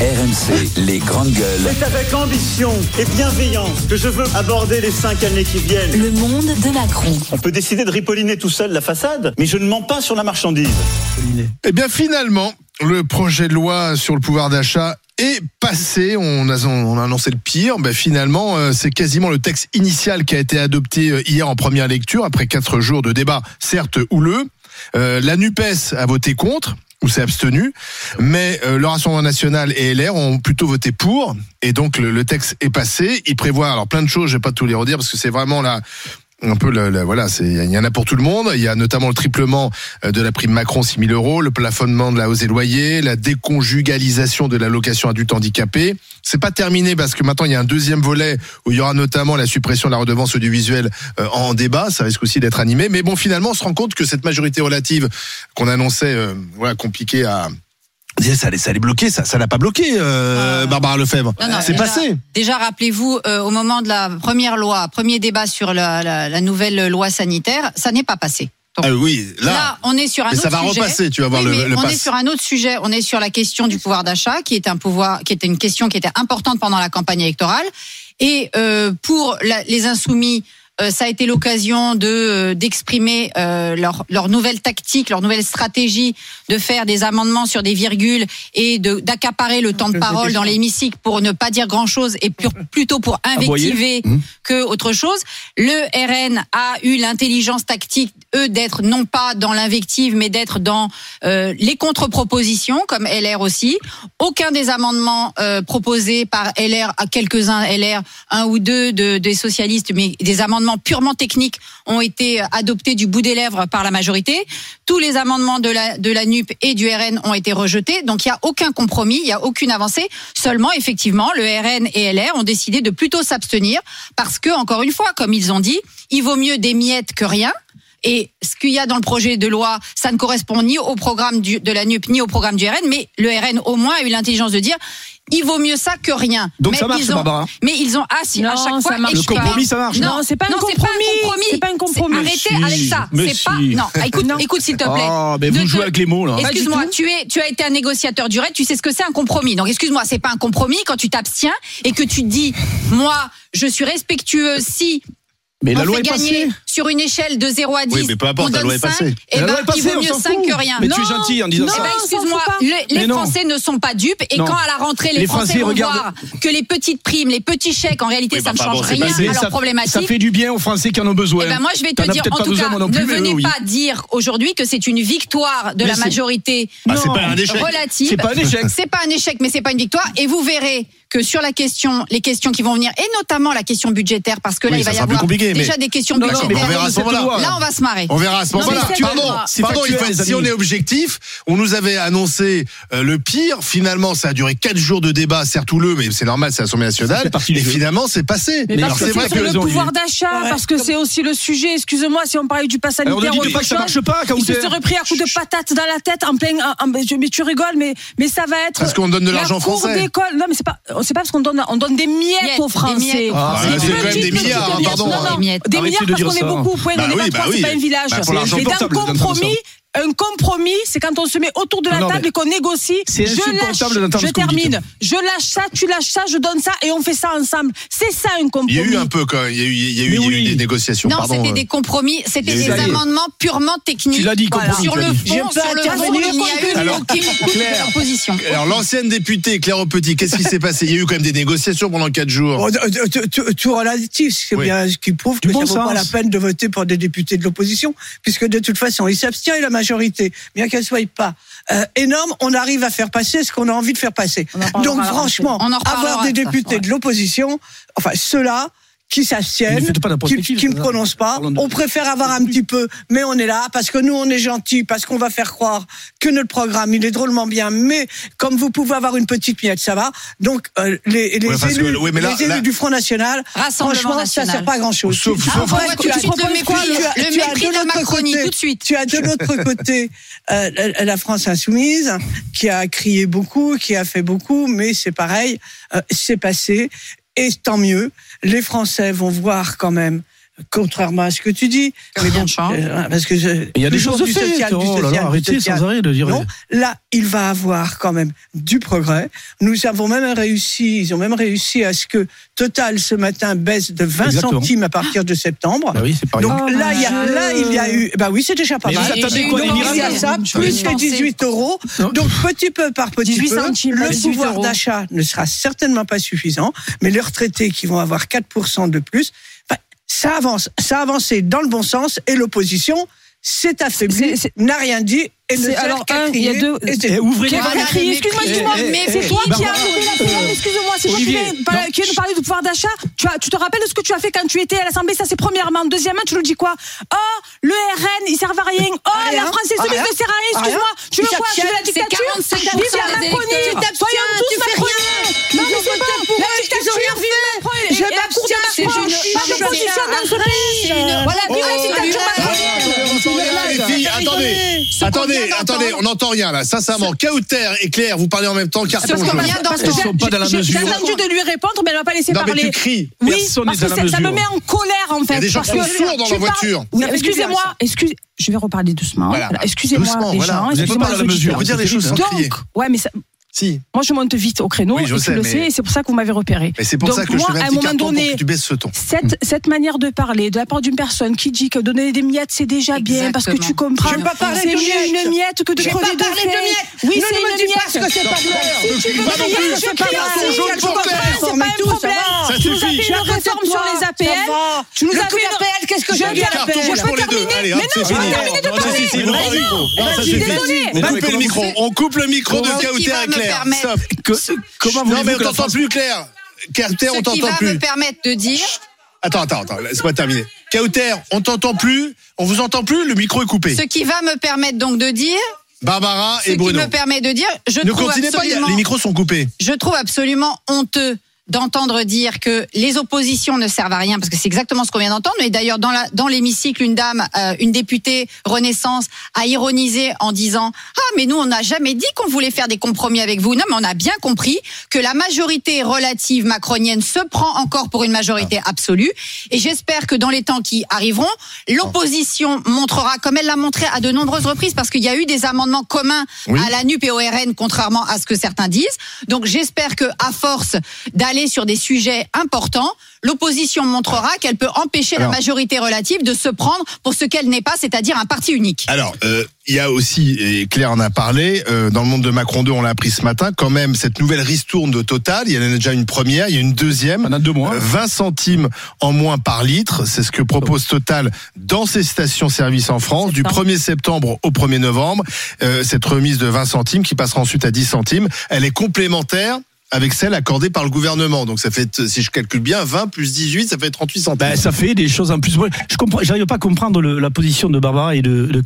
RMC, les grandes gueules. C'est avec ambition et bienveillance que je veux aborder les cinq années qui viennent. Le monde de Macron. On peut décider de ripolliner tout seul la façade, mais je ne mens pas sur la marchandise. Eh bien, finalement, le projet de loi sur le pouvoir d'achat est passé. On a, on a annoncé le pire. Ben, finalement, euh, c'est quasiment le texte initial qui a été adopté euh, hier en première lecture, après quatre jours de débat, certes houleux. Euh, la NUPES a voté contre ou s'est abstenu, mais euh, le Rassemblement national et LR ont plutôt voté pour, et donc le, texte est passé. Il prévoit alors plein de choses, je vais pas tout les redire parce que c'est vraiment là un peu le, voilà, il y en a pour tout le monde. Il y a notamment le triplement euh, de la prime Macron 6 000 euros, le plafonnement de la hausse des loyers, la déconjugalisation de l'allocation adulte handicapé. C'est pas terminé parce que maintenant il y a un deuxième volet où il y aura notamment la suppression de la redevance audiovisuelle euh, en débat. Ça risque aussi d'être animé. Mais bon, finalement, on se rend compte que cette majorité relative qu'on annonçait, euh, voilà, compliquée à ça allait, ça allait bloquer, ça, ça l'a pas bloqué, euh, Barbara Lefebvre. C'est passé. Déjà, rappelez-vous, euh, au moment de la première loi, premier débat sur la, la- la nouvelle loi sanitaire, ça n'est pas passé. Donc, Ah oui, là, là, on est sur un mais autre ça va sujet. repasser, tu vas voir Oui, le, le on pass. est sur un autre sujet. On est sur la question du pouvoir d'achat, qui est un pouvoir, qui était une question qui était importante pendant la campagne électorale. Et euh, pour la- les insoumis, ça a été l'occasion de euh, d'exprimer euh, leur leur nouvelle tactique, leur nouvelle stratégie de faire des amendements sur des virgules et de d'accaparer le temps de parole dans l'hémicycle pour ne pas dire grand chose et plutôt pour invectiver que autre chose. Le RN a eu l'intelligence tactique eux d'être non pas dans l'invective mais d'être dans euh, les contre-propositions comme LR aussi. Aucun des amendements euh, proposés par LR à quelques-uns LR, un ou deux de, des socialistes mais des amendements purement techniques ont été adoptés du bout des lèvres par la majorité. Tous les amendements de la de la NUP et du RN ont été rejetés. Donc il y a aucun compromis, il y a aucune avancée. Seulement effectivement, le RN et LR ont décidé de plutôt s'abstenir parce que encore une fois, comme ils ont dit, il vaut mieux des miettes que rien. Et ce qu'il y a dans le projet de loi, ça ne correspond ni au programme du, de la NUP ni au programme du RN, mais le RN au moins a eu l'intelligence de dire il vaut mieux ça que rien. Donc mais ça marche, ils ont, Barbara Mais ils ont assis Non, à chaque ça fois. marche Le compromis, ça marche. Non, c'est pas un non, c'est pas compromis. un compromis. C'est pas un compromis. Arrêtez avec ça. C'est pas. Non, écoute, écoute s'il te plaît. Ah, mais vous jouez avec les mots là. Excuse-moi, tu es, tu as été un négociateur du RAID, tu sais ce que c'est un compromis. Donc excuse-moi, c'est pas un compromis quand tu t'abstiens et que tu dis, moi, je suis respectueux si Mais on la loi fait est gagner passée. Sur une échelle de 0 à 10, Oui, mais peu importe, on la donne loi est 5, passée. et La ben, loi est passée, il vaut mieux s'en 5 fout. que rien. Mais tu es Non, gentil en disant non. Eh ça. ben, s'en excuse-moi, le- les non. Français ne sont pas dupes et Non. quand à la rentrée les, Les Français, Français vont regardent- voir que les petites primes, les petits chèques, en réalité, Oui, ça bah, ne bah, bon, change rien passé. à ça, leur problématique. ça fait du bien aux Français qui en ont besoin. Eh ben moi, je vais te dire, peut-être en tout cas, non ne venez pas dire aujourd'hui que c'est une victoire de la majorité Bah, c'est pas un échec. relative. C'est pas un échec. C'est pas un échec, mais c'est pas une victoire. Et vous verrez que sur la question, les questions qui vont venir, et notamment la question budgétaire, parce que là, Oui, il va ça y avoir mais- déjà des questions Non, non, budgétaires. On verra à ce moment-là. Là, on va se marrer. On verra à ce moment-là. Pardon, il faut- si on est objectif, on nous avait annoncé euh, le pire. Finalement, ça a duré quatre jours de débat, certes houleux, mais c'est normal, c'est l'Assemblée nationale. Et finalement, c'est passé. Mais c'est vrai que le pouvoir d'achat, parce que c'est aussi le sujet. Excusez-moi, si on parlait du pass sanitaire ne dites autre pas que ça marche pas, quand il vous se serait pris un coup de patate dans la tête en plein. mais tu rigoles, mais mais ça va être. Parce qu'on donne de la l'argent cour français. d'école. Non, mais c'est pas. C'est pas parce qu'on donne on donne des miettes Miettes, aux des Français. Ah, c'est quand même des milliards, pardon. Non, non, Des milliards de parce qu'on est. beaucoup. Bah on est oui, pas bah trois, oui. c'est pas un village. Bah, pour l'argent Mais d'un portable, d'entendre ça. compromis. Un compromis, c'est quand on se met autour de la Non, non, table et qu'on négocie. c'est Je insupportable lâche, je termine. Je lâche ça, tu lâches ça, je donne ça et on fait ça ensemble. C'est ça un Il y compromis. a eu un peu quand même. Il y a eu, il y a eu, Mais il y a eu oui. des négociations. Non, c'était euh. des compromis, c'était des amendements purement techniques. Tu l'as dit, compromis, Sur le fond, sur le fond, il n'y a eu aucune opposition. Alors l'ancienne députée Claire Petit, qu'est-ce qui s'est passé? Il y a eu quand même des négociations pendant quatre jours. Oh, euh, tout- tout- relatif, ce qui, est Oui. bien, ce qui prouve que ça vaut pas la peine de voter pour des députés de l'opposition, puisque de toute façon, il s'abstient et la majorité, bien qu'elle soit pas euh, énorme, on arrive à faire passer ce qu'on a envie de faire passer. Donc franchement, avoir des députés ouais. de l'opposition, enfin ceux-là qui Ne s'abstiennent, qui, ne prononcent pas. On préfère avoir un petit peu, mais on est là parce que nous on est gentils, parce qu'on va faire croire que notre programme il est drôlement bien, mais comme vous pouvez avoir une petite miette, ça va. Donc euh, les, les Ouais, parce que- élus, oui, mais là- les élus là- du Front National, franchement, national. ça sert pas à grand chose. Sauf- sauf- Après, tu, tu te mépris, le mépris de Macronie tout de suite. Tu as de l'autre côté euh, la- la France insoumise qui a crié beaucoup, qui a fait beaucoup, mais c'est pareil, euh, c'est passé et tant mieux. Les Français vont voir quand même contrairement à ce que tu dis. Mais bon. Euh, parce que je- Il y a des choses du faites. social, du Oh là là, social, du arrêtez social. sans arrêt de dire. Non, là, il va avoir quand même du progrès. Nous avons même réussi, ils ont même réussi à ce que Total ce matin baisse de 20 Exactement. centimes à partir de septembre. Bah oui, c'est pas. Donc Oh, là, il y a, Dieu. là, il y a eu, bah oui, c'est déjà pas mal. vous attendez quoi, donc il y a ça, plus les 18 euros. Donc petit peu par petit 18 peu, centimes, le 18 pouvoir d'achat ne sera certainement pas suffisant, mais les retraités qui vont avoir 4% de plus, ça avance, ça a avancé dans le bon sens et l'opposition s'est affaiblie, n'a rien dit et ne alors, un, il y a deux- et tout. ouvrez les crier Excuse-moi, excuse-moi, Eh, mais eh, c'est toi qui as levé la parole. Excuse-moi, c'est toi qui viens nous parler du pouvoir d'achat. Tu, as- tu te rappelles de ce que tu as fait quand tu étais à l'Assemblée Ça, c'est premièrement. Deuxièmement, tu nous dis quoi? Oh, le RN, il sert à rien. Oh, rien. la France est Ah, rien. ne sert à rien. Ah, Excuse-moi. rien. Tu veux quoi? Tu veux la dictature? 45% Vive la Macronie. Soyons tous Tu fais Macroniens rien. Non, mais c'est pour La dictature, rien vive fait. Macron Je m'abstiens, c'est une- Pas je position dans ce pays. Voilà, vive la Oh, dictature attendez, attendez, attendez, on n'entend rien là. Sincèrement, Kauter et Claire, vous parlez en même temps, carton jaune. Elles sont pas dans la j'ai- j'ai mesure. attendu de lui répondre, mais elle m'a pas laissé Non mais parler. tu cries. Oui, Personne parce que ça me mesure. met en colère en fait. Il y a des gens qui sont sourds dans parles- voiture. Excusez-moi, ça. excuse, je vais reparler doucement. Excusez-moi Doucement, les voilà. gens. Vous n'êtes pas dans la mesure. peut dire les choses sans Donc, crier. ouais, mais ça- Si. moi je monte vite au créneau, Oui, je et sais, tu le mais- sais, et c'est pour ça que vous m'avez repéré. Mais c'est pour Donc, ça que je moi, mets à un un petit moment carton pour donné, que tu baisses ce ton. cette, cette manière de parler de la part d'une personne qui dit que donner des miettes c'est déjà bien parce que tu Exactement. comprends. Je pas parler c'est de mieux miettes. une miette que de Je crever pas de parler de faim. miettes. Oui, Ne c'est une miette. que c'est pas vrai. Si tu veux plus. je crie aussi, je comprends, c'est pas un ça problème. Ça Tu nous as suffit. fait Je suis à une réforme sur les APL. Tu nous as fait une d'APL, qu'est-ce que Je je viens- je peux terminer. Mais non, je peux terminer de parler. désolé. On non, mais coupe le micro. On coupe le micro de Kauter va me Claire. permettre- Stop. Que- Comment Non mais on t'entend plus Claire. Kauter, on Ce qui t'entend va plus. me permettre de dire. Attends, attends, attends, laisse-moi terminer. Kauter, on t'entend plus, on vous entend plus, le micro est coupé. Ce qui va me permettre donc de dire. Barbara Ce et qui Bruno. me permet de dire. Je Ne trouve continuez pas, absolument- les micros sont coupés. je trouve absolument honteux d'entendre dire que les oppositions ne servent à rien parce que c'est exactement ce qu'on vient d'entendre mais d'ailleurs dans la dans l'hémicycle une dame euh, une députée Renaissance a ironisé en disant ah mais nous on n'a jamais dit qu'on voulait faire des compromis avec vous non mais on a bien compris que la majorité relative macronienne se prend encore pour une majorité absolue. Et j'espère que dans les temps qui arriveront l'opposition montrera comme elle l'a montré à de nombreuses reprises parce qu'il y a eu des amendements communs Oui. à la NUP et au RN contrairement à ce que certains disent. Donc j'espère que à force d'aller sur des sujets importants, l'opposition montrera qu'elle peut empêcher Alors. la majorité relative de se prendre pour ce qu'elle n'est pas, c'est-à-dire un parti unique. Alors, euh, il y a aussi, et Claire en a parlé, euh, dans le monde de Macron 2, on l'a appris ce matin, quand même, cette nouvelle ristourne de Total, il y en a déjà une première, il y a une deuxième. Pendant deux mois. Euh, 20 centimes en moins par litre, c'est ce que propose Total dans ses stations-service en France, du 1er septembre au 1er novembre. Euh, cette remise de 20 centimes qui passera ensuite à 10 centimes, elle est complémentaire avec celle accordée par le gouvernement. Donc ça fait, si je calcule bien, 20 plus 18, ça fait 38 centimes. Ben, ça fait des choses en plus. Je comprends, j'arrive pas à comprendre la position de Barbara et de, de.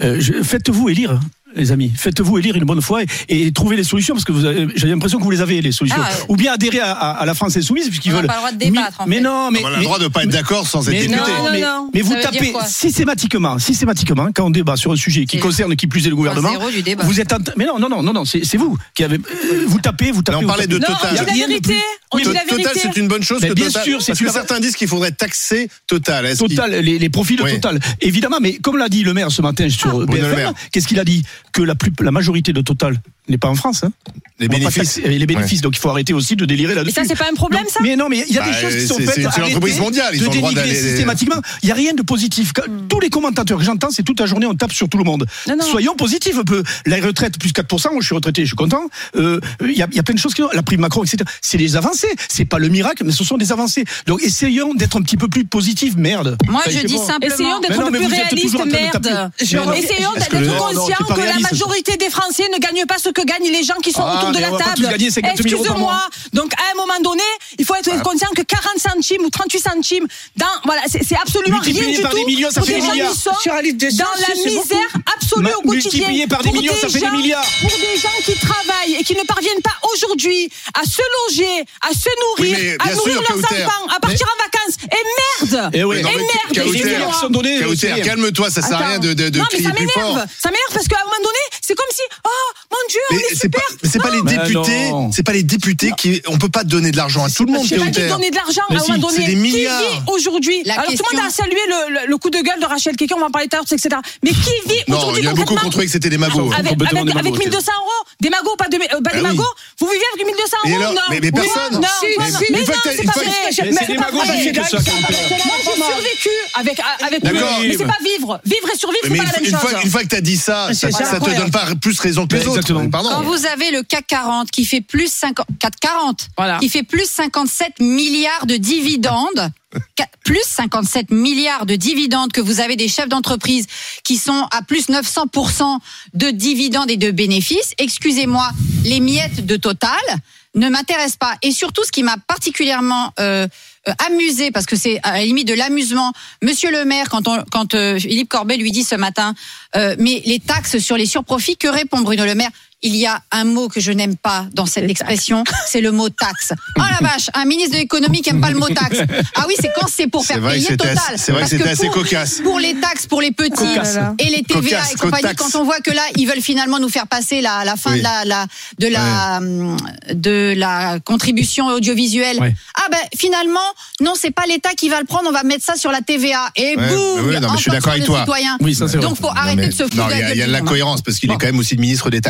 Euh, Faites-vous élire. Les amis, faites-vous élire une bonne fois et, et trouvez les solutions parce que vous avez- j'ai l'impression que vous les avez les solutions. Ah, ouais. Ou bien adhérer à, à- à la France insoumise puisqu'ils On n'a veulent. pas le droit de débattre, en mais fait. non, mais, on a le droit de pas être d'accord sans être député. Non, non, mais, non. mais vous tapez systématiquement, systématiquement, quand on débat sur un sujet qui C'est concerne qui plus est le gouvernement, zéro du débat. vous êtes en- mais non, non, non, non, non, c'est c'est vous qui avez, euh, vous tapez, vous tapez. on vous parlait de Non, Total. on dit la vérité. plus. On Oui, dit la Total, c'est une bonne chose Mais que bien Total, sûr, c'est parce que certains disent qu'il faudrait taxer Total. Total, les, profits de. Total. Évidemment, mais comme l'a dit le maire ce matin sur Maire. BFM, qu'est-ce qu'il a dit? Que la, plus, la majorité de Total n'est pas en France. Hein. les bénéfices. taxer les bénéfices. Donc il faut arrêter aussi de délirer Et là-dessus. ça, c'est pas un problème, ça Mais non, mais il y a Bah, des choses qui sont c'est- faites. c'est- l'entreprise arrêtez mondiale, ils de ont le droit d'aller- systématiquement. Il n'y a rien de positif. Quand- Tous les commentateurs que j'entends, c'est toute la journée, on tape sur tout le monde. Non, non. Soyons positifs un peu. La retraite, plus 4%, moi je suis retraité, je suis content. Euh, Il y, a, il y a plein de choses qui. La prime Macron, etc. C'est des avancées. C'est pas le miracle, mais ce sont des avancées. Donc essayons d'être un petit peu plus positifs, merde. Moi, je dis simplement. Essayons Mais d'être un peu mais plus réalistes, merde. Mais. Essayons d'être conscients que la réaliste. majorité des Français ne gagnent pas ce que gagnent les gens qui sont Ah, autour de la table. tous gagner 50 000 euros par Excuse-moi. Donc, à un moment donné, il faut être conscient que 40 centimes ou 38 centimes dans, voilà, c'est absolument rien Multiplié du par tout. des millions, ça pour fait des gens milliards. qui sont Sur dans la misère absolue Ma- au quotidien. multiplié par des Pour millions, ça fait des milliards. Pour des gens qui travaillent et qui ne parviennent pas aujourd'hui à se loger, à se nourrir, Oui, à nourrir sûr, leurs Kauter. enfants, à partir en vacances. Et merde Eh ouais. Et Non, mais merde Kauter, c'est- calme-toi, ça sert à rien de, de, de non, mais crier ça plus fort. m'énerve. Ça m'énerve parce qu'à un moment donné, c'est comme si, oh mon Dieu, on Mais est c'est pas, super. mais c'est pas les députés, c'est pas les députés qui, on peut pas donner de l'argent à tout le monde, J'ai pas dit de donner de l'argent à un moment c'est donné. des milliards. Qui vit aujourd'hui Alors tout le monde a salué le, le- le coup de gueule de Rachel Kéké, on va en parler tout à l'heure, etc. Mais qui vit Non, aujourd'hui il y a beaucoup qui ont concrètement trouvé que c'était des magots. avec, complètement avec, des avec magots, 1200 euros, des magots, pas, de, euh, pas Ah des oui. magots, vous vivez avec 1200 Et euros alors non, Mais- mais Oui, personne. Non, Si, non, si, non, une mais fois non, que t'as- c'est une pas fois vrai. que- Mais c'est Mais des pas magots vrai. parce que ça compte. Moi, j'ai survécu avec, avec D'accord. Mais c'est pas vivre. Vivre et survivre, c'est Mais pas la une, même une fois, chose. une fois que t'as dit ça, ça, te donne pas plus raison que les autres. Exactement. Pardon. Quand vous avez le CAC 40 qui fait plus 50, 440, Voilà. qui fait plus 57 milliards de dividendes, plus 57 milliards de dividendes que vous avez des chefs d'entreprise qui sont à plus 900% de dividendes et de bénéfices. Excusez-moi, les miettes de Total ne m'intéressent pas. Et surtout, ce qui m'a particulièrement euh, euh, amusé, parce que c'est à la limite de l'amusement, Monsieur le maire, quand, euh, Philippe Corbet lui dit ce matin, mais les taxes sur les surprofits, que répond Bruno Le Maire? Il y a un mot que je n'aime pas dans cette expression, c'est le mot taxe. Oh la vache, un ministre de l'économie qui aime pas le mot taxe. Ah oui, c'est quand c'est pour faire payer Total. c'est vrai que c'était assez pour- cocasse. Pour les taxes, pour les petits Cocasse. et les TVA Cocasse, et compagnie, cotaxe. quand on voit que là, ils veulent finalement nous faire passer la, la fin Oui. de la, la- de la, hum, de la contribution audiovisuelle. Ouais. Ah ben finalement, non, c'est pas l'État qui va le prendre, on va mettre ça sur la TVA. Et Ouais, boum, ouais, ouais, non, mais je suis d'accord avec les toi. citoyens. Oui, ça. Donc faut Non, arrêter mais- de se foutre il y a- de la cohérence parce qu'il est quand même aussi le ministre des taxes.